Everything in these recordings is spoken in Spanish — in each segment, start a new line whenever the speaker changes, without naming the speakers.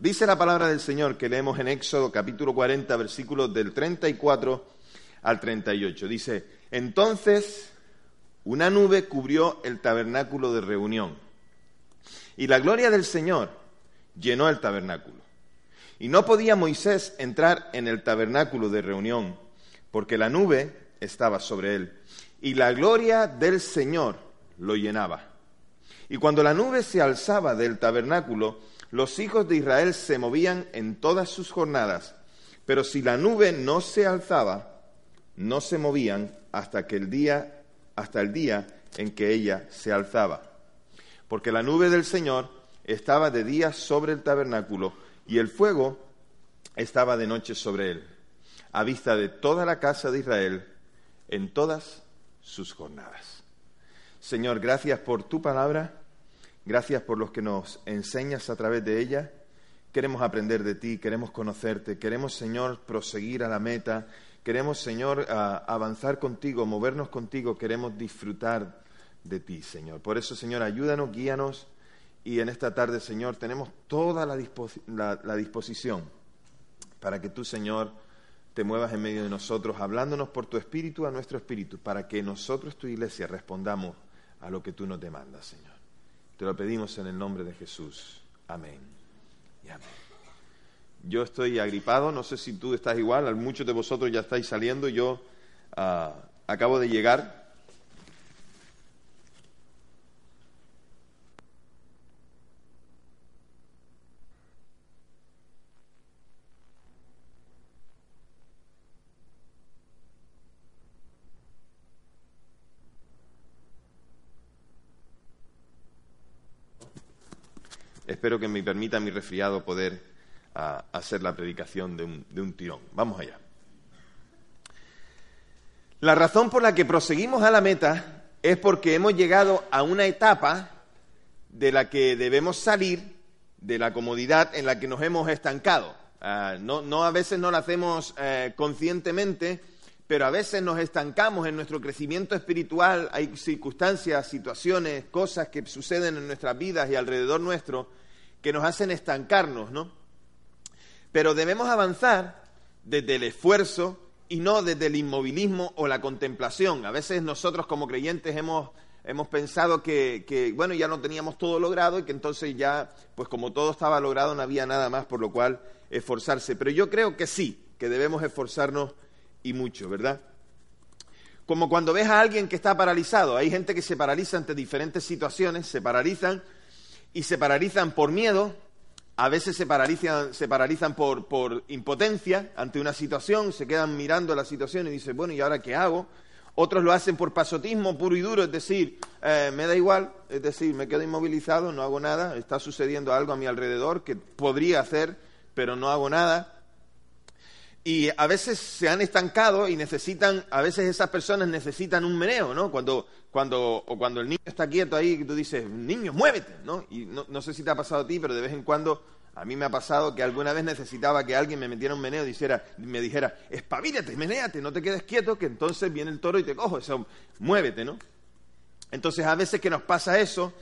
Dice la palabra del Señor que leemos en Éxodo capítulo 40, versículos del 34 al 38. Dice, entonces una nube cubrió el tabernáculo de reunión y la gloria del Señor llenó el tabernáculo. Y no podía Moisés entrar en el tabernáculo de reunión porque la nube estaba sobre él y la gloria del Señor lo llenaba. Y cuando la nube se alzaba del tabernáculo, los hijos de Israel se movían en todas sus jornadas, pero si la nube no se alzaba, no se movían hasta que el día hasta el día en que ella se alzaba. Porque la nube del Señor estaba de día sobre el tabernáculo y el fuego estaba de noche sobre él, a vista de toda la casa de Israel en todas sus jornadas. Señor, gracias por tu palabra. Gracias por los que nos enseñas a través de ella. Queremos aprender de ti, queremos conocerte, queremos, Señor, proseguir a la meta, queremos, Señor, avanzar contigo, movernos contigo, queremos disfrutar de ti, Señor. Por eso, Señor, ayúdanos, guíanos y en esta tarde, Señor, tenemos toda la, la disposición para que tú, Señor, te muevas en medio de nosotros, hablándonos por tu espíritu a nuestro espíritu, para que nosotros, tu iglesia, respondamos a lo que tú nos demandas, Señor. Te lo pedimos en el nombre de Jesús. Amén. Y amén. Yo estoy agripado, no sé si tú estás igual, muchos de vosotros ya estáis saliendo, yo ah, acabo de llegar espero que me permita mi resfriado poder ah, hacer la predicación de un, de un tirón. Vamos allá. La razón por la que proseguimos a la meta es porque hemos llegado a una etapa de la que debemos salir de la comodidad en la que nos hemos estancado. Ah, no, a veces no lo hacemos eh, conscientemente, pero a veces nos estancamos en nuestro crecimiento espiritual. Hay circunstancias, situaciones, cosas que suceden en nuestras vidas y alrededor nuestro que nos hacen estancarnos, ¿no? Pero debemos avanzar desde el esfuerzo y no desde el inmovilismo o la contemplación. A veces nosotros como creyentes hemos, hemos pensado que, que, bueno, ya no teníamos todo logrado y que entonces ya, pues como todo estaba logrado, no había nada más por lo cual esforzarse. Pero yo creo que sí, que debemos esforzarnos y mucho, ¿verdad? Como cuando ves a alguien que está paralizado, hay gente que se paraliza ante diferentes situaciones, se paralizan y se paralizan por miedo, a veces se paralizan, se paralizan por, por, impotencia ante una situación, se quedan mirando la situación y dicen, bueno, ¿y ahora qué hago? Otros lo hacen por pasotismo puro y duro, es decir, eh, me da igual, es decir, me quedo inmovilizado, no hago nada, está sucediendo algo a mi alrededor que podría hacer, pero no hago nada. Y a veces se han estancado y necesitan, a veces esas personas necesitan un meneo, ¿no? Cuando, cuando, o cuando el niño está quieto ahí, tú dices, niño, muévete, ¿no? Y no, sé si te ha pasado a ti, pero de vez en cuando a mí me ha pasado que alguna vez necesitaba que alguien me metiera un meneo y me dijera, espabilate, menéate, no te quedes quieto, que entonces viene el toro y te cojo, eso, muévete, ¿no? Entonces a veces que nos pasa eso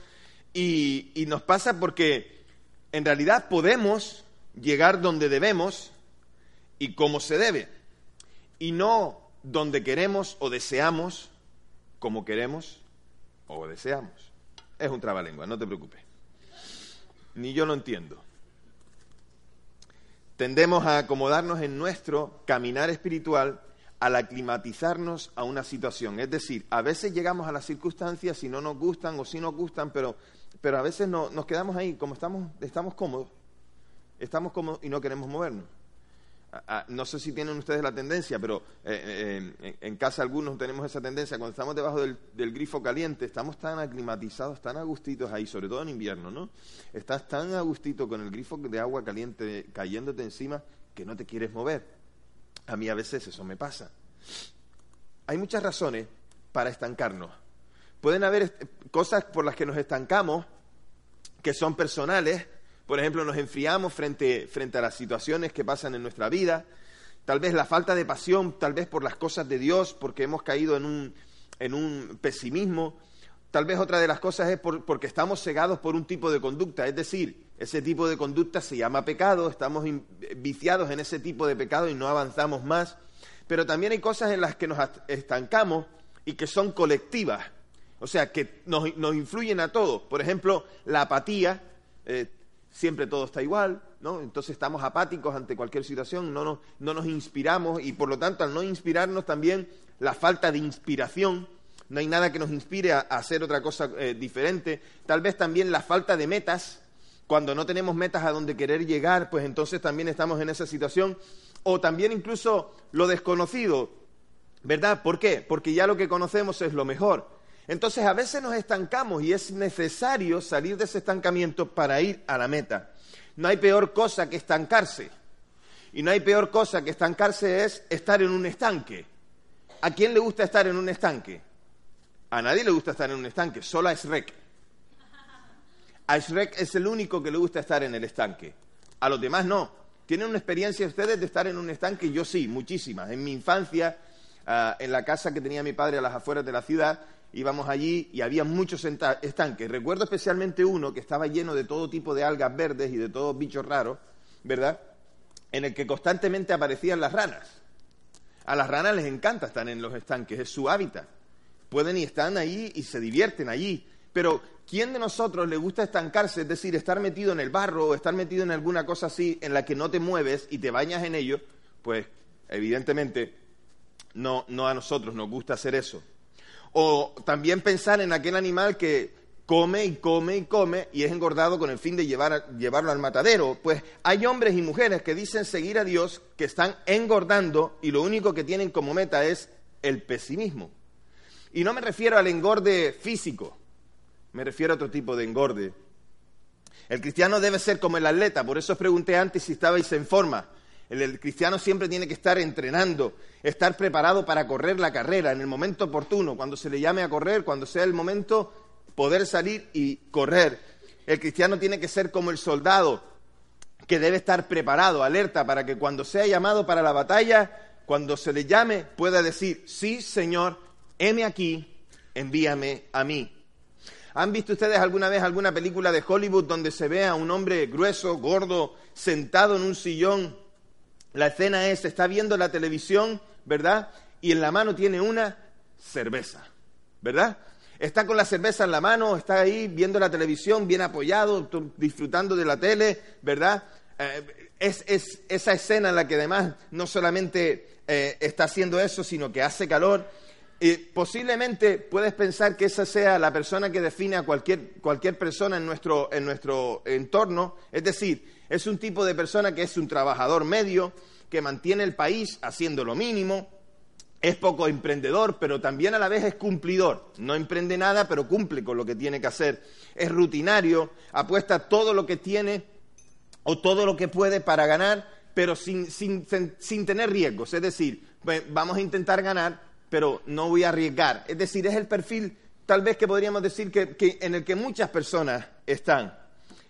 y, y nos pasa porque en realidad podemos llegar donde debemos, y como se debe, y no donde queremos o deseamos como queremos o deseamos. Es un trabalengua, no te preocupes. Ni yo lo entiendo. Tendemos a acomodarnos en nuestro caminar espiritual al aclimatizarnos a una situación. Es decir, a veces llegamos a las circunstancias si no nos gustan o si nos gustan, pero, pero a veces nos quedamos ahí, como estamos, estamos cómodos, estamos cómodos y no queremos movernos. No sé si tienen ustedes la tendencia, pero eh, eh, en, casa algunos tenemos esa tendencia. Cuando estamos debajo del, grifo caliente, estamos tan aclimatizados, tan agustitos ahí, sobre todo en invierno, ¿no? Estás tan agustito con el grifo de agua caliente cayéndote encima que no te quieres mover. A mí a veces eso me pasa. Hay muchas razones para estancarnos. Pueden haber cosas por las que nos estancamos que son personales, por ejemplo, nos enfriamos frente, frente a las situaciones que pasan en nuestra vida. Tal vez la falta de pasión, tal vez por las cosas de Dios, porque hemos caído en un, en un pesimismo. Tal vez otra de las cosas es porque estamos cegados por un tipo de conducta, es decir, ese tipo de conducta se llama pecado, estamos viciados en ese tipo de pecado y no avanzamos más. Pero también hay cosas en las que nos estancamos y que son colectivas, o sea, que nos, influyen a todos. Por ejemplo, la apatía, eh, siempre todo está igual, ¿no? Entonces estamos apáticos ante cualquier situación, no nos, no nos inspiramos y por lo tanto al no inspirarnos también la falta de inspiración, no hay nada que nos inspire a, hacer otra cosa eh, diferente, tal vez también la falta de metas, cuando no tenemos metas a donde querer llegar, pues entonces también estamos en esa situación, o también incluso lo desconocido, ¿verdad? ¿Por qué? Porque ya lo que conocemos es lo mejor. Entonces a veces nos estancamos y es necesario salir de ese estancamiento para ir a la meta. No hay peor cosa que estancarse. Y no hay peor cosa que estancarse es estar en un estanque. ¿A quién le gusta estar en un estanque? A nadie le gusta estar en un estanque, solo a Shrek. A Shrek es el único que le gusta estar en el estanque. A los demás no. ¿Tienen una experiencia ustedes de estar en un estanque? Yo sí, muchísimas. En mi infancia, ah, en la casa que tenía mi padre a las afueras de la ciudad, íbamos allí y había muchos estanques. Recuerdo especialmente uno que estaba lleno de todo tipo de algas verdes y de todos bichos raros, ¿verdad? En el que constantemente aparecían las ranas. A las ranas les encanta estar en los estanques, es su hábitat. Pueden y están ahí y se divierten allí. Pero ¿quién de nosotros le gusta estancarse? Es decir, estar metido en el barro o estar metido en alguna cosa así en la que no te mueves y te bañas en ello, pues evidentemente no, no a nosotros nos gusta hacer eso. O también pensar en aquel animal que come y come y come y es engordado con el fin de llevarlo al matadero. Pues hay hombres y mujeres que dicen seguir a Dios, que están engordando y lo único que tienen como meta es el pesimismo. Y no me refiero al engorde físico, me refiero a otro tipo de engorde. El cristiano debe ser como el atleta, por eso os pregunté antes si estabais en forma. El, cristiano siempre tiene que estar entrenando, estar preparado para correr la carrera en el momento oportuno, cuando se le llame a correr, cuando sea el momento, poder salir y correr. El cristiano tiene que ser como el soldado, que debe estar preparado, alerta, para que cuando sea llamado para la batalla, cuando se le llame, pueda decir, sí, Señor, heme aquí, envíame a mí. ¿Han visto ustedes alguna vez alguna película de Hollywood donde se ve a un hombre grueso, gordo, sentado en un sillón la escena es, está viendo la televisión, ¿verdad? Y en la mano tiene una cerveza, ¿verdad? Está con la cerveza en la mano, está ahí viendo la televisión, bien apoyado, disfrutando de la tele, ¿verdad? Eh, es, esa escena en la que además no solamente eh, está haciendo eso, sino que hace calor. Y posiblemente puedes pensar que esa sea la persona que define a cualquier, cualquier persona en nuestro, en nuestro entorno. Es decir, es un tipo de persona que es un trabajador medio, que mantiene el país haciendo lo mínimo, es poco emprendedor, pero también a la vez es cumplidor. No emprende nada, pero cumple con lo que tiene que hacer. Es rutinario, apuesta todo lo que tiene o todo lo que puede para ganar, pero sin, tener riesgos. Es decir, vamos a intentar ganar, pero no voy a arriesgar. Es decir, es el perfil tal vez que podríamos decir que en el que muchas personas están.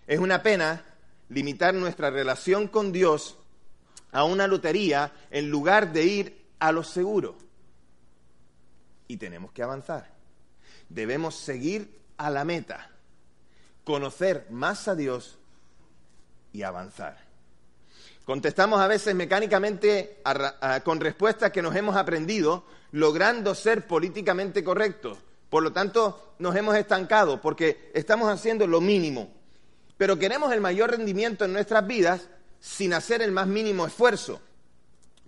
Es una pena limitar nuestra relación con Dios a una lotería en lugar de ir a lo seguro. Y tenemos que avanzar. Debemos seguir a la meta, conocer más a Dios y avanzar. Contestamos a veces mecánicamente con respuestas que nos hemos aprendido, logrando ser políticamente correctos. Por lo tanto, nos hemos estancado porque estamos haciendo lo mínimo, pero queremos el mayor rendimiento en nuestras vidas sin hacer el más mínimo esfuerzo.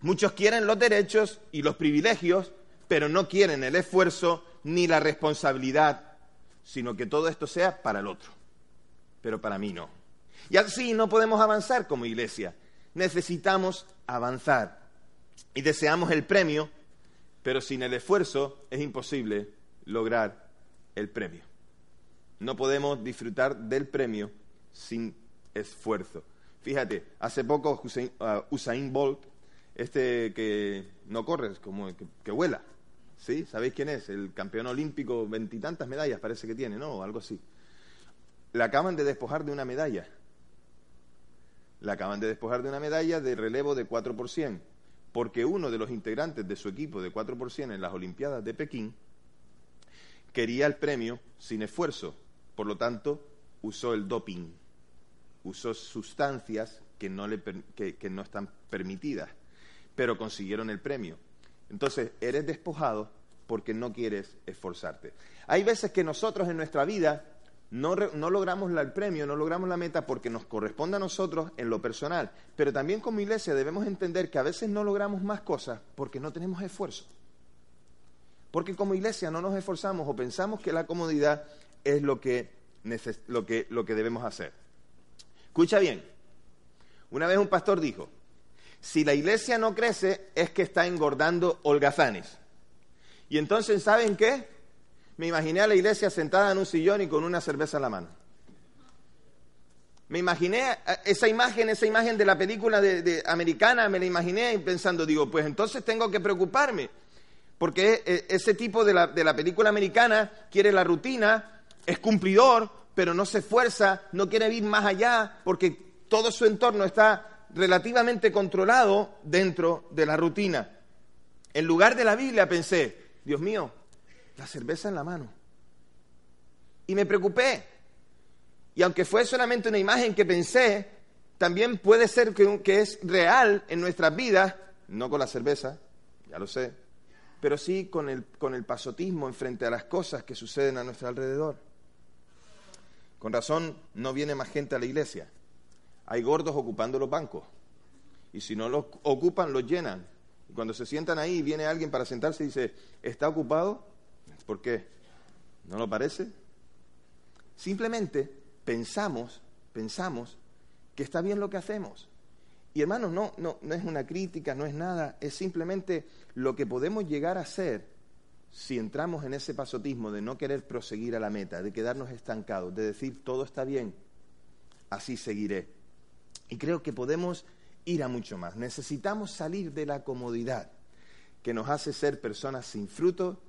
Muchos quieren los derechos y los privilegios, pero no quieren el esfuerzo ni la responsabilidad, sino que todo esto sea para el otro, pero para mí no. Y así no podemos avanzar como iglesia. necesitamos avanzar y deseamos el premio, pero sin el esfuerzo es imposible lograr el premio. No podemos disfrutar del premio sin esfuerzo. Fíjate, hace poco uh, Usain, Bolt, este que no corre, como que, vuela, ¿sí? ¿Sabéis quién es? El campeón olímpico, veintitantas medallas parece que tiene, ¿no? O algo así. Le acaban de despojar de una medalla. Le acaban de despojar de una medalla de relevo de 4 por porque uno de los integrantes de su equipo de 4 por en las Olimpiadas de Pekín quería el premio sin esfuerzo, por lo tanto usó el doping, usó sustancias que no, le, que no están permitidas, pero consiguieron el premio. Entonces, eres despojado porque no quieres esforzarte. Hay veces que nosotros en nuestra vida no, logramos el premio, no logramos la meta porque nos corresponde a nosotros en lo personal. Pero también como iglesia debemos entender que a veces no logramos más cosas porque no tenemos esfuerzo. Porque como iglesia no nos esforzamos o pensamos que la comodidad es lo que, lo que, lo que debemos hacer. Escucha bien. Una vez un pastor dijo, si la iglesia no crece es que está engordando holgazanes. Y entonces, ¿saben qué? me imaginé a la iglesia sentada en un sillón y con una cerveza en la mano. Me imaginé esa imagen, esa imagen de la película de, americana, me la imaginé pensando, digo, pues entonces tengo que preocuparme, porque e, ese tipo de la, de la película americana quiere la rutina, es cumplidor, pero no se esfuerza, no quiere ir más allá, porque todo su entorno está relativamente controlado dentro de la rutina. En lugar de la Biblia pensé, Dios mío, la cerveza en la mano. Y me preocupé. Y aunque fue solamente una imagen que pensé, también puede ser que, es real en nuestras vidas, no con la cerveza, ya lo sé, pero sí con el, con el pasotismo en frente a las cosas que suceden a nuestro alrededor. Con razón no viene más gente a la iglesia. Hay gordos ocupando los bancos. Y si no los ocupan, los llenan. Y cuando se sientan ahí, viene alguien para sentarse y dice, ¿está ocupado? ¿Por qué? ¿No lo parece? Simplemente pensamos, pensamos que está bien lo que hacemos. Y hermanos, no, no, no es una crítica, no es nada, es simplemente lo que podemos llegar a hacer si entramos en ese pasotismo de no querer proseguir a la meta, de quedarnos estancados, de decir todo está bien, así seguiré. Y creo que podemos ir a mucho más. Necesitamos salir de la comodidad que nos hace ser personas sin fruto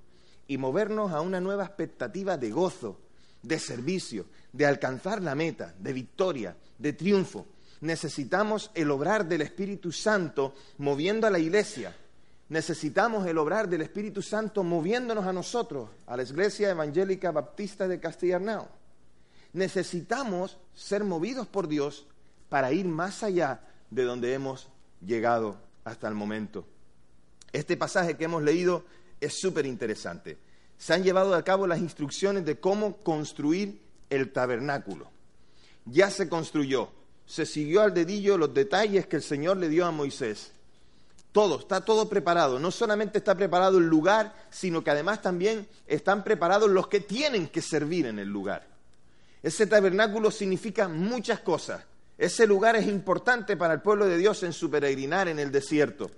y movernos a una nueva expectativa de gozo, de servicio, de alcanzar la meta, de victoria, de triunfo. Necesitamos el obrar del Espíritu Santo moviendo a la iglesia. Necesitamos el obrar del Espíritu Santo moviéndonos a nosotros, a la Iglesia Evangélica Baptista de Castellarnau. Necesitamos ser movidos por Dios para ir más allá de donde hemos llegado hasta el momento. Este pasaje que hemos leído es súper interesante. Se han llevado a cabo las instrucciones de cómo construir el tabernáculo. Ya se construyó, se siguió al dedillo los detalles que el Señor le dio a Moisés. Todo, está todo preparado. No solamente está preparado el lugar, sino que además también están preparados los que tienen que servir en el lugar. Ese tabernáculo significa muchas cosas. Ese lugar es importante para el pueblo de Dios en su peregrinar en el desierto.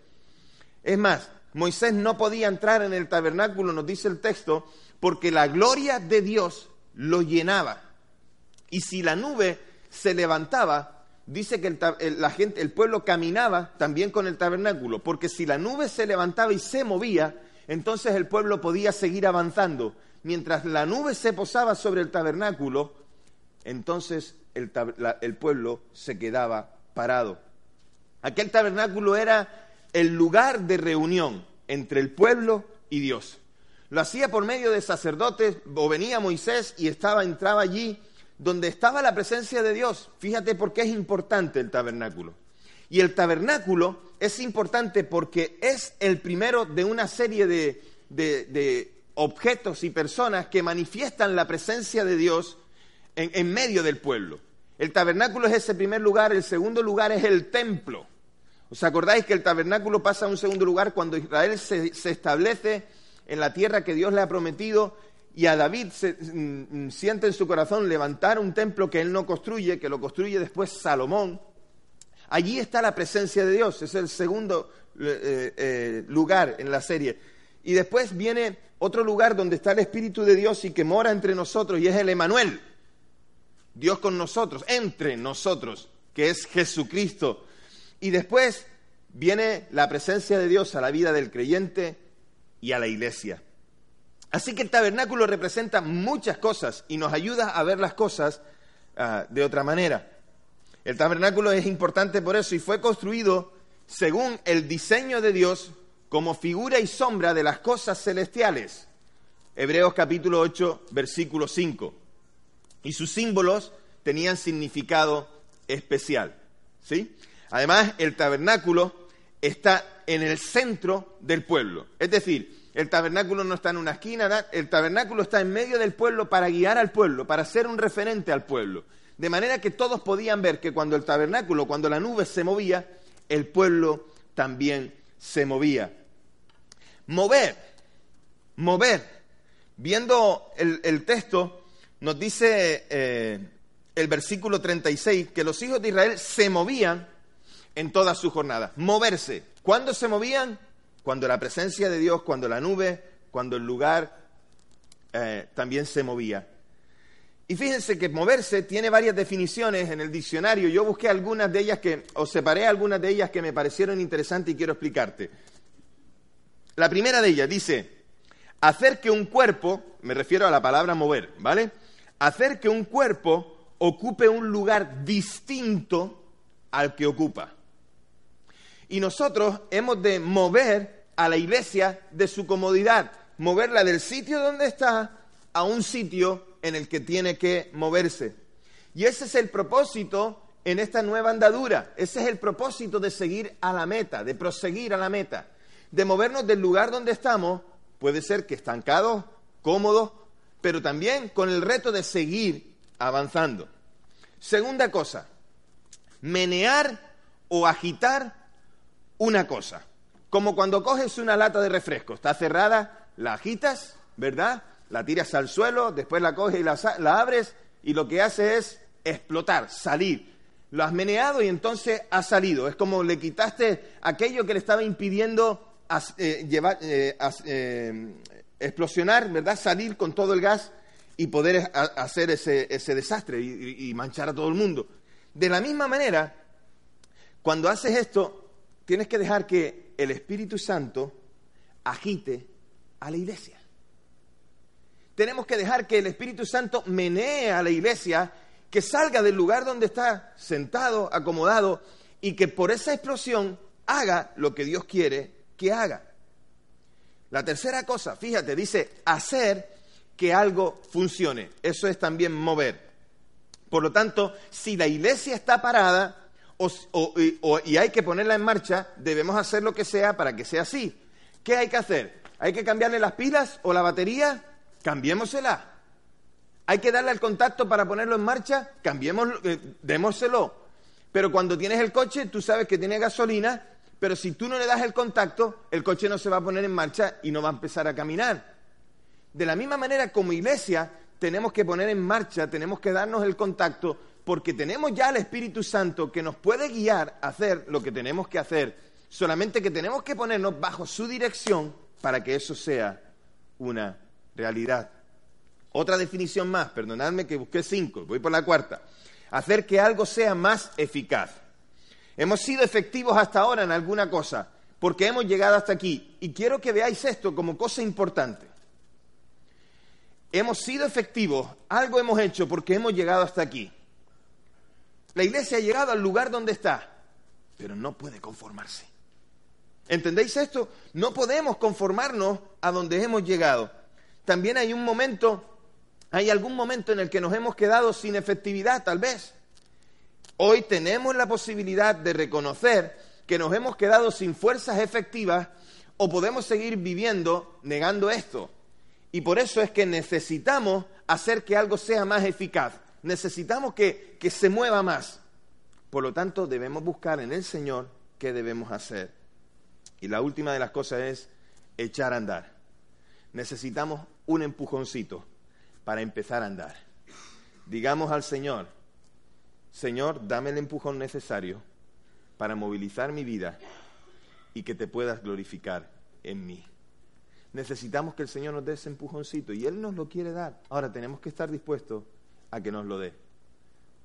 Es más, Moisés no podía entrar en el tabernáculo, nos dice el texto, porque la gloria de Dios lo llenaba. Y si la nube se levantaba, dice que el, la gente, el pueblo caminaba también con el tabernáculo, porque si la nube se levantaba y se movía, entonces el pueblo podía seguir avanzando. Mientras la nube se posaba sobre el tabernáculo, entonces el, el pueblo se quedaba parado. Aquel tabernáculo era el lugar de reunión entre el pueblo y Dios. Lo hacía por medio de sacerdotes, o venía Moisés y estaba, entraba allí donde estaba la presencia de Dios. Fíjate por qué es importante el tabernáculo. Y el tabernáculo es importante porque es el primero de una serie de, de, objetos y personas que manifiestan la presencia de Dios en, en medio del pueblo. El tabernáculo es ese primer lugar, el segundo lugar es el templo. ¿Os acordáis que el tabernáculo pasa a un segundo lugar cuando Israel se, establece en la tierra que Dios le ha prometido y a David se, mm, mm, siente en su corazón levantar un templo que él no construye, que lo construye después Salomón? Allí está la presencia de Dios, es el segundo eh, eh, lugar en la serie. Y después viene otro lugar donde está el Espíritu de Dios y que mora entre nosotros, y es el Emanuel, Dios con nosotros, entre nosotros, que es Jesucristo. Y después viene la presencia de Dios a la vida del creyente y a la iglesia. Así que el tabernáculo representa muchas cosas y nos ayuda a ver las cosas ah, de otra manera. El tabernáculo es importante por eso y fue construido según el diseño de Dios como figura y sombra de las cosas celestiales. Hebreos capítulo 8, versículo 5. Y sus símbolos tenían significado especial. ¿sí? Además, el tabernáculo está en el centro del pueblo. Es decir, el tabernáculo no está en una esquina, el tabernáculo está en medio del pueblo para guiar al pueblo, para ser un referente al pueblo. De manera que todos podían ver que cuando el tabernáculo, cuando la nube se movía, el pueblo también se movía. Mover, mover. Viendo el, texto, nos dice eh, el versículo 36 que los hijos de Israel se movían en toda su jornada. Moverse. ¿Cuándo se movían? Cuando la presencia de Dios, cuando la nube, cuando el lugar eh, también se movía. Y fíjense que moverse tiene varias definiciones en el diccionario. Yo busqué algunas de ellas que, o separé algunas de ellas que me parecieron interesantes y quiero explicarte. La primera de ellas dice, hacer que un cuerpo, me refiero a la palabra mover, ¿vale? Hacer que un cuerpo ocupe un lugar distinto al que ocupa. Y nosotros hemos de mover a la iglesia de su comodidad, moverla del sitio donde está a un sitio en el que tiene que moverse. Y ese es el propósito en esta nueva andadura, ese es el propósito de seguir a la meta, de proseguir a la meta, de movernos del lugar donde estamos, puede ser que estancados, cómodos, pero también con el reto de seguir avanzando. Segunda cosa, menear o agitar una cosa. Como cuando coges una lata de refresco, está cerrada, la agitas, ¿verdad? La tiras al suelo, después la coges y la, abres y lo que hace es explotar, salir. Lo has meneado y entonces ha salido. Es como le quitaste aquello que le estaba impidiendo eh, llevar, eh, eh, explosionar, ¿verdad? Salir con todo el gas y poder hacer ese, desastre y manchar a todo el mundo. De la misma manera, cuando haces esto, tienes que dejar que el Espíritu Santo agite a la iglesia. Tenemos que dejar que el Espíritu Santo menee a la iglesia, que salga del lugar donde está sentado, acomodado, y que por esa explosión haga lo que Dios quiere que haga. La tercera cosa, fíjate, dice hacer que algo funcione. Eso es también mover. Por lo tanto, si la iglesia está parada, y hay que ponerla en marcha, debemos hacer lo que sea para que sea así. ¿Qué hay que hacer? ¿Hay que cambiarle las pilas o la batería? Cambiémosela. ¿Hay que darle el contacto para ponerlo en marcha? Cambiémoslo, eh, démoselo. Pero cuando tienes el coche, tú sabes que tiene gasolina, pero si tú no le das el contacto, el coche no se va a poner en marcha y no va a empezar a caminar. De la misma manera, como iglesia, tenemos que poner en marcha, tenemos que darnos el contacto porque tenemos ya al Espíritu Santo que nos puede guiar a hacer lo que tenemos que hacer, solamente que tenemos que ponernos bajo su dirección para que eso sea una realidad. Otra definición más, perdonadme que busqué cinco, voy por la cuarta. Hacer que algo sea más eficaz. Hemos sido efectivos hasta ahora en alguna cosa, porque hemos llegado hasta aquí. Y quiero que veáis esto como cosa importante. Hemos sido efectivos, algo hemos hecho porque hemos llegado hasta aquí. La iglesia ha llegado al lugar donde está, pero no puede conformarse. ¿Entendéis esto? No podemos conformarnos a donde hemos llegado. También hay un momento, hay algún momento en el que nos hemos quedado sin efectividad, tal vez. Hoy tenemos la posibilidad de reconocer que nos hemos quedado sin fuerzas efectivas o podemos seguir viviendo negando esto. Y por eso es que necesitamos hacer que algo sea más eficaz necesitamos que, que se mueva más. Por lo tanto, debemos buscar en el Señor qué debemos hacer. Y la última de las cosas es echar a andar. Necesitamos un empujoncito para empezar a andar. Digamos al Señor, Señor, dame el empujón necesario para movilizar mi vida y que te puedas glorificar en mí. Necesitamos que el Señor nos dé ese empujoncito y Él nos lo quiere dar. Ahora tenemos que estar dispuestos a que nos lo dé.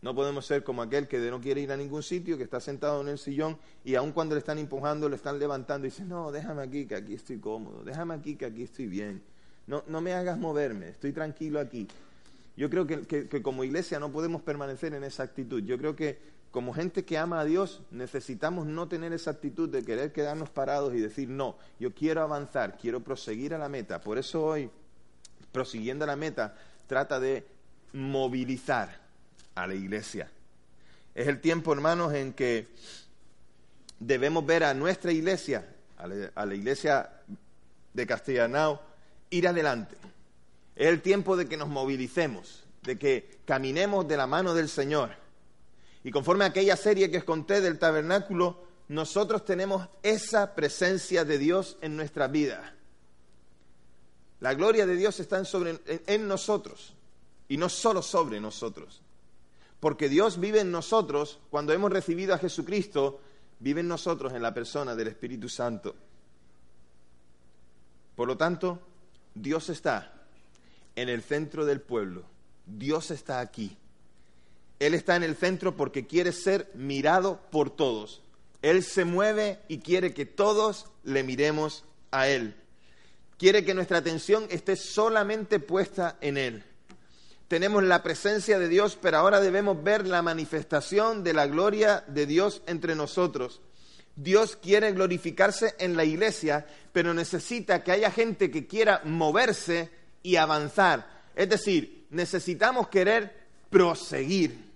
No podemos ser como aquel que no quiere ir a ningún sitio, que está sentado en el sillón y aun cuando le están empujando, le están levantando y dice, no, déjame aquí, que aquí estoy cómodo, déjame aquí, que aquí estoy bien. No, no me hagas moverme, estoy tranquilo aquí. Yo creo que, que como iglesia no podemos permanecer en esa actitud. Yo creo que como gente que ama a Dios necesitamos no tener esa actitud de querer quedarnos parados y decir, no, yo quiero avanzar, quiero proseguir a la meta. Por eso hoy, prosiguiendo a la meta, trata de movilizar a la iglesia. Es el tiempo, hermanos, en que debemos ver a nuestra iglesia, a la, iglesia de Castellanao, ir adelante. Es el tiempo de que nos movilicemos, de que caminemos de la mano del Señor. Y conforme a aquella serie que os conté del tabernáculo, nosotros tenemos esa presencia de Dios en nuestra vida. La gloria de Dios está en, en nosotros y no solo sobre nosotros. Porque Dios vive en nosotros, cuando hemos recibido a Jesucristo, vive en nosotros en la persona del Espíritu Santo. Por lo tanto, Dios está en el centro del pueblo. Dios está aquí. Él está en el centro porque quiere ser mirado por todos. Él se mueve y quiere que todos le miremos a Él. Quiere que nuestra atención esté solamente puesta en Él tenemos la presencia de Dios, pero ahora debemos ver la manifestación de la gloria de Dios entre nosotros. Dios quiere glorificarse en la iglesia, pero necesita que haya gente que quiera moverse y avanzar. Es decir, necesitamos querer proseguir.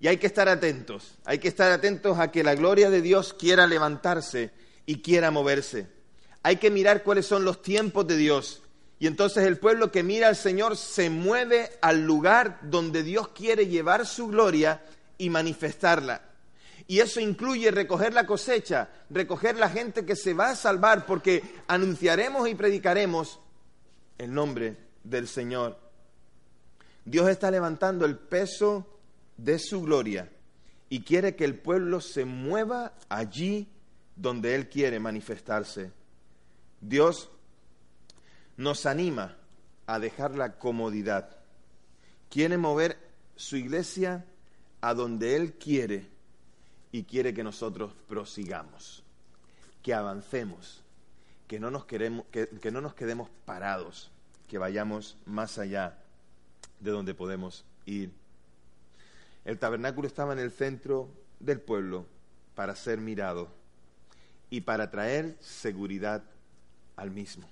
Y hay que estar atentos, hay que estar atentos a que la gloria de Dios quiera levantarse y quiera moverse. Hay que mirar cuáles son los tiempos de Dios. Y entonces el pueblo que mira al Señor se mueve al lugar donde Dios quiere llevar su gloria y manifestarla. Y eso incluye recoger la cosecha, recoger la gente que se va a salvar, porque anunciaremos y predicaremos el nombre del Señor. Dios está levantando el peso de su gloria y quiere que el pueblo se mueva allí donde Él quiere manifestarse. Dios nos anima a dejar la comodidad. Quiere mover su iglesia a donde Él quiere y quiere que nosotros prosigamos, que avancemos, que no nos, queremos, que, no nos quedemos parados, que vayamos más allá de donde podemos ir. El tabernáculo estaba en el centro del pueblo para ser mirado y para traer seguridad al mismo.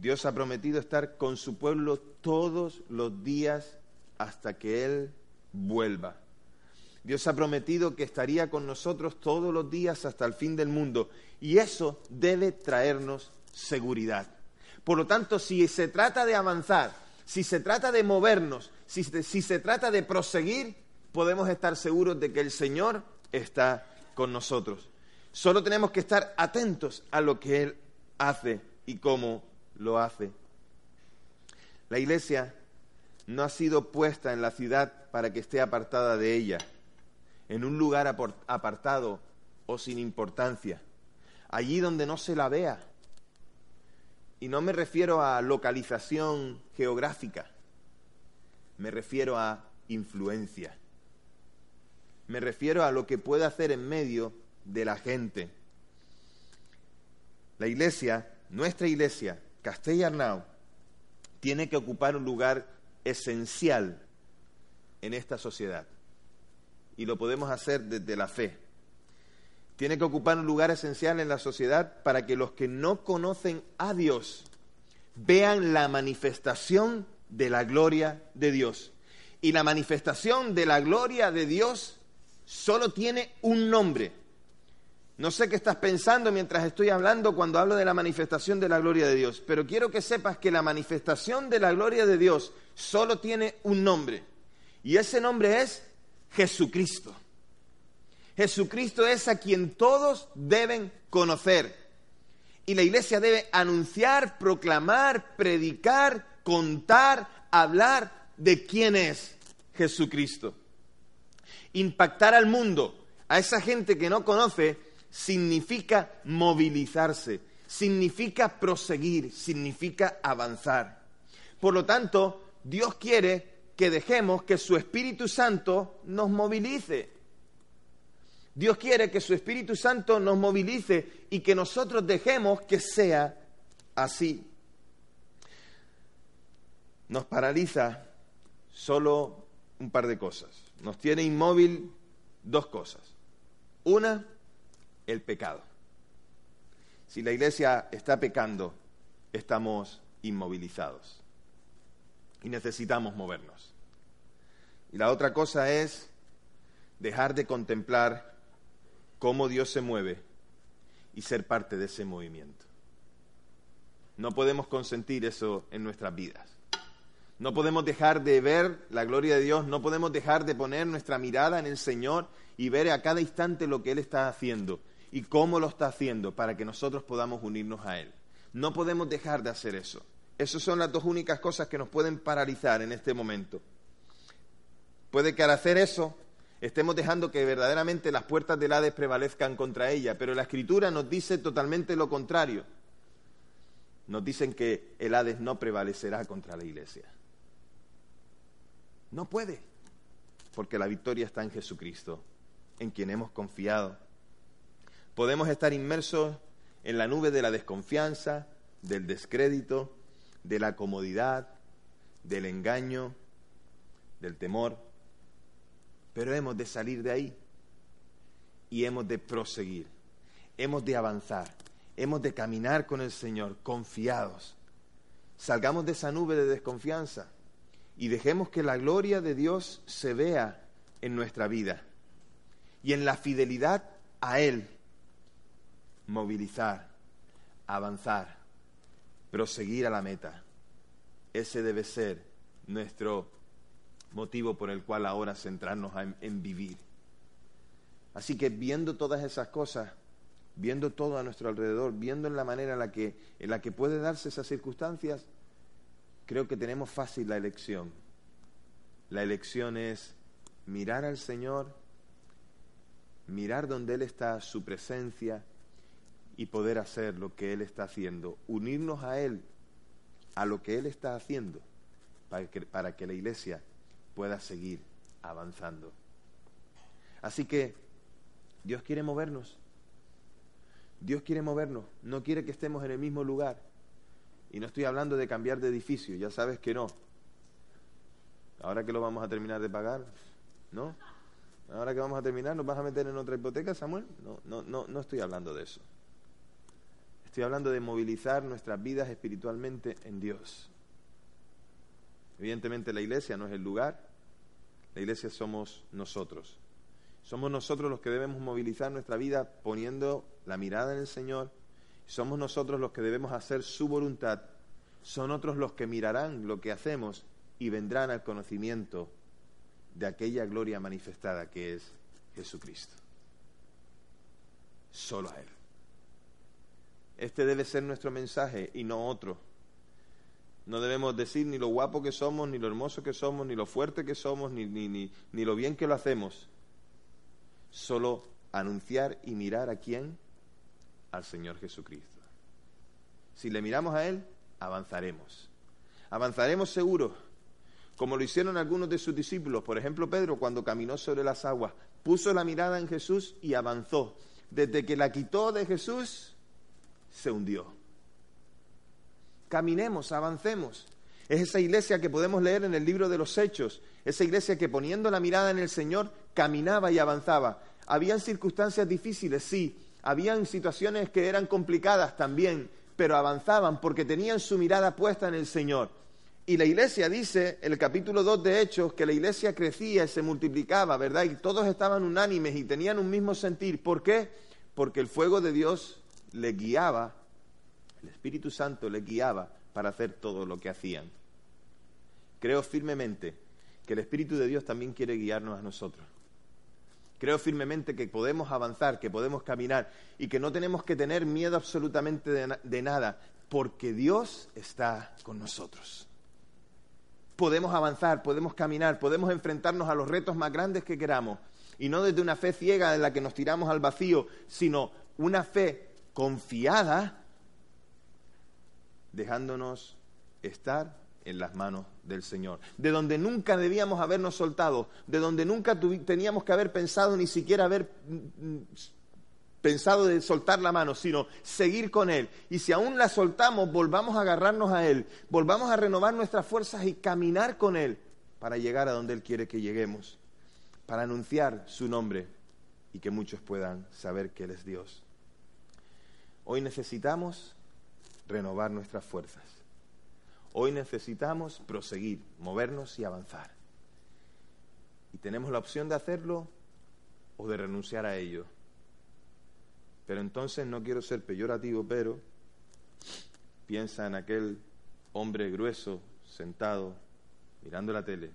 Dios ha prometido estar con su pueblo todos los días hasta que Él vuelva. Dios ha prometido que estaría con nosotros todos los días hasta el fin del mundo. Y eso debe traernos seguridad. Por lo tanto, si se trata de avanzar, si se trata de movernos, si, si se trata de proseguir, podemos estar seguros de que el Señor está con nosotros. Solo tenemos que estar atentos a lo que Él hace y cómo lo hace. La iglesia no ha sido puesta en la ciudad para que esté apartada de ella, en un lugar apartado o sin importancia, allí donde no se la vea. Y no me refiero a localización geográfica, me refiero a influencia. Me refiero a lo que puede hacer en medio de la gente. La iglesia, nuestra iglesia, Castell tiene que ocupar un lugar esencial en esta sociedad. Y lo podemos hacer desde la fe. Tiene que ocupar un lugar esencial en la sociedad para que los que no conocen a Dios vean la manifestación de la gloria de Dios. Y la manifestación de la gloria de Dios solo tiene un nombre, no sé qué estás pensando mientras estoy hablando cuando hablo de la manifestación de la gloria de Dios, pero quiero que sepas que la manifestación de la gloria de Dios solo tiene un nombre, y ese nombre es Jesucristo. Jesucristo es a quien todos deben conocer. Y la iglesia debe anunciar, proclamar, predicar, contar, hablar de quién es Jesucristo. Impactar al mundo a esa gente que no conoce, significa movilizarse, significa proseguir, significa avanzar. Por lo tanto, Dios quiere que dejemos que su Espíritu Santo nos movilice. Dios quiere que su Espíritu Santo nos movilice y que nosotros dejemos que sea así. Nos paraliza solo un par de cosas. Nos tiene inmóvil dos cosas. Una, el pecado. Si la iglesia está pecando, estamos inmovilizados y necesitamos movernos. Y la otra cosa es dejar de contemplar cómo Dios se mueve y ser parte de ese movimiento. No podemos consentir eso en nuestras vidas. No podemos dejar de ver la gloria de Dios, no podemos dejar de poner nuestra mirada en el Señor y ver a cada instante lo que Él está haciendo y cómo lo está haciendo para que nosotros podamos unirnos a Él. No podemos dejar de hacer eso. Esas son las dos únicas cosas que nos pueden paralizar en este momento. Puede que al hacer eso estemos dejando que verdaderamente las puertas del Hades prevalezcan contra ella, pero la Escritura nos dice totalmente lo contrario. Nos dicen que el Hades no prevalecerá contra la iglesia. No puede, porque la victoria está en Jesucristo, en quien hemos confiado. Podemos estar inmersos en la nube de la desconfianza, del descrédito, de la comodidad, del engaño, del temor, pero hemos de salir de ahí y hemos de proseguir, hemos de avanzar, hemos de caminar con el Señor confiados. Salgamos de esa nube de desconfianza y dejemos que la gloria de Dios se vea en nuestra vida y en la fidelidad a Él movilizar, avanzar, proseguir a la meta. Ese debe ser nuestro motivo por el cual ahora centrarnos en, vivir. Así que viendo todas esas cosas, viendo todo a nuestro alrededor, viendo en la manera en la que, en la que puede darse esas circunstancias, creo que tenemos fácil la elección. La elección es mirar al Señor, mirar donde Él está, su presencia, y poder hacer lo que Él está haciendo, unirnos a Él, a lo que Él está haciendo, para que, para que la iglesia pueda seguir avanzando. Así que Dios quiere movernos. Dios quiere movernos, no quiere que estemos en el mismo lugar. Y no estoy hablando de cambiar de edificio, ya sabes que no. Ahora que lo vamos a terminar de pagar, ¿no? Ahora que vamos a terminar, ¿nos vas a meter en otra hipoteca, Samuel? No, no, no, no estoy hablando de eso. Estoy hablando de movilizar nuestras vidas espiritualmente en Dios. Evidentemente la iglesia no es el lugar, la iglesia somos nosotros. Somos nosotros los que debemos movilizar nuestra vida poniendo la mirada en el Señor. Somos nosotros los que debemos hacer su voluntad. Son otros los que mirarán lo que hacemos y vendrán al conocimiento de aquella gloria manifestada que es Jesucristo. Solo a Él. Este debe ser nuestro mensaje y no otro. No debemos decir ni lo guapo que somos, ni lo hermoso que somos, ni lo fuerte que somos, ni, ni, ni, ni lo bien que lo hacemos. Solo anunciar y mirar a quién? Al Señor Jesucristo. Si le miramos a Él, avanzaremos. Avanzaremos seguro, como lo hicieron algunos de sus discípulos. Por ejemplo, Pedro, cuando caminó sobre las aguas, puso la mirada en Jesús y avanzó. Desde que la quitó de Jesús, se hundió. Caminemos, avancemos. Es esa iglesia que podemos leer en el libro de los Hechos, esa iglesia que poniendo la mirada en el Señor caminaba y avanzaba. Habían circunstancias difíciles, sí, habían situaciones que eran complicadas también, pero avanzaban porque tenían su mirada puesta en el Señor. Y la iglesia dice, el capítulo 2 de Hechos, que la iglesia crecía y se multiplicaba, ¿verdad? Y todos estaban unánimes y tenían un mismo sentir. ¿Por qué? Porque el fuego de Dios le guiaba, el Espíritu Santo le guiaba para hacer todo lo que hacían. Creo firmemente que el Espíritu de Dios también quiere guiarnos a nosotros. Creo firmemente que podemos avanzar, que podemos caminar y que no tenemos que tener miedo absolutamente de, de, nada, porque Dios está con nosotros. Podemos avanzar, podemos caminar, podemos enfrentarnos a los retos más grandes que queramos Y no desde una fe ciega en la que nos tiramos al vacío, sino una fe confiada, dejándonos estar en las manos del Señor, de donde nunca debíamos habernos soltado, de donde nunca teníamos que haber pensado ni siquiera haber mm, pensado de soltar la mano, sino seguir con Él. Y si aún la soltamos, volvamos a agarrarnos a Él, volvamos a renovar nuestras fuerzas y caminar con Él para llegar a donde Él quiere que lleguemos, para anunciar su nombre y que muchos puedan saber que Él es Dios. Hoy necesitamos renovar nuestras fuerzas. Hoy necesitamos proseguir, movernos y avanzar. Y tenemos la opción de hacerlo o de renunciar a ello. Pero entonces no quiero ser peyorativo, pero piensa en aquel hombre grueso sentado mirando la tele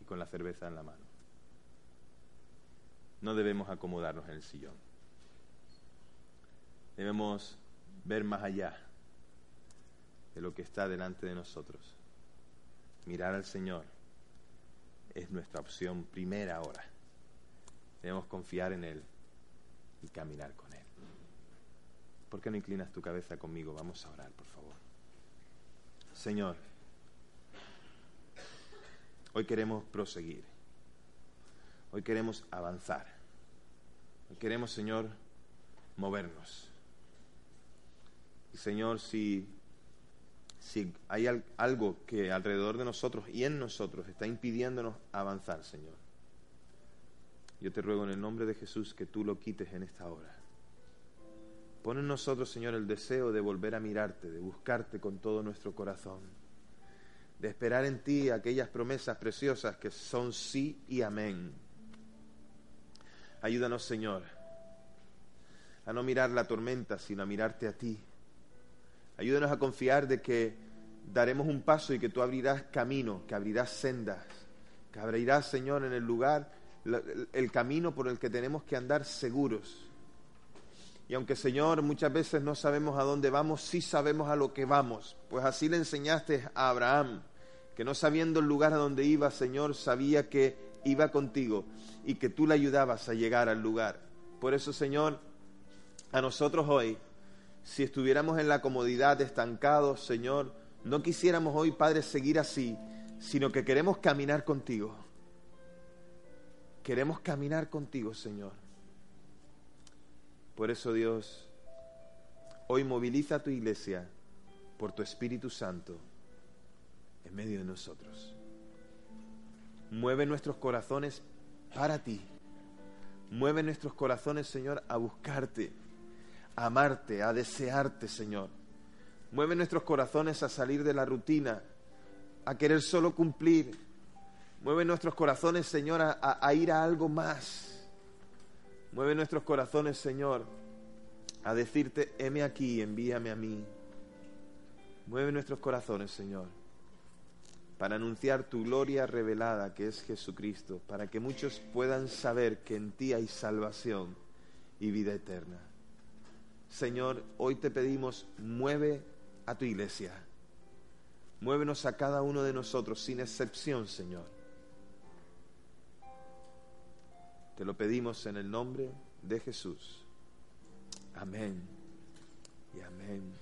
y con la cerveza en la mano. No debemos acomodarnos en el sillón. Debemos ver más allá de lo que está delante de nosotros. Mirar al Señor es nuestra opción primera ahora. Debemos confiar en Él y caminar con Él. ¿Por qué no inclinas tu cabeza conmigo? Vamos a orar, por favor. Señor, hoy queremos proseguir. Hoy queremos avanzar. Hoy queremos, Señor, movernos. Señor, si si hay algo que alrededor de nosotros y en nosotros está impidiéndonos avanzar, Señor. Yo te ruego en el nombre de Jesús que tú lo quites en esta hora. Pon en nosotros, Señor, el deseo de volver a mirarte, de buscarte con todo nuestro corazón, de esperar en ti aquellas promesas preciosas que son sí y amén. Ayúdanos, Señor, a no mirar la tormenta, sino a mirarte a ti Ayúdanos a confiar de que daremos un paso y que tú abrirás camino, que abrirás sendas, que abrirás, Señor, en el lugar el camino por el que tenemos que andar seguros. Y aunque, Señor, muchas veces no sabemos a dónde vamos, sí sabemos a lo que vamos. Pues así le enseñaste a Abraham, que no sabiendo el lugar a donde iba, Señor, sabía que iba contigo y que tú le ayudabas a llegar al lugar. Por eso, Señor, a nosotros hoy si estuviéramos en la comodidad estancados, Señor, no quisiéramos hoy, Padre, seguir así, sino que queremos caminar contigo. Queremos caminar contigo, Señor. Por eso, Dios, hoy moviliza a tu iglesia por tu Espíritu Santo en medio de nosotros. Mueve nuestros corazones para ti. Mueve nuestros corazones, Señor, a buscarte a amarte, a desearte, Señor. Mueve nuestros corazones a salir de la rutina, a querer solo cumplir. Mueve nuestros corazones, Señor, a, ir a algo más. Mueve nuestros corazones, Señor, a decirte, heme aquí, envíame a mí. Mueve nuestros corazones, Señor, para anunciar tu gloria revelada, que es Jesucristo, para que muchos puedan saber que en ti hay salvación y vida eterna. Señor, hoy te pedimos, mueve a tu iglesia. Muévenos a cada uno de nosotros, sin excepción, Señor. Te lo pedimos en el nombre de Jesús. Amén y amén.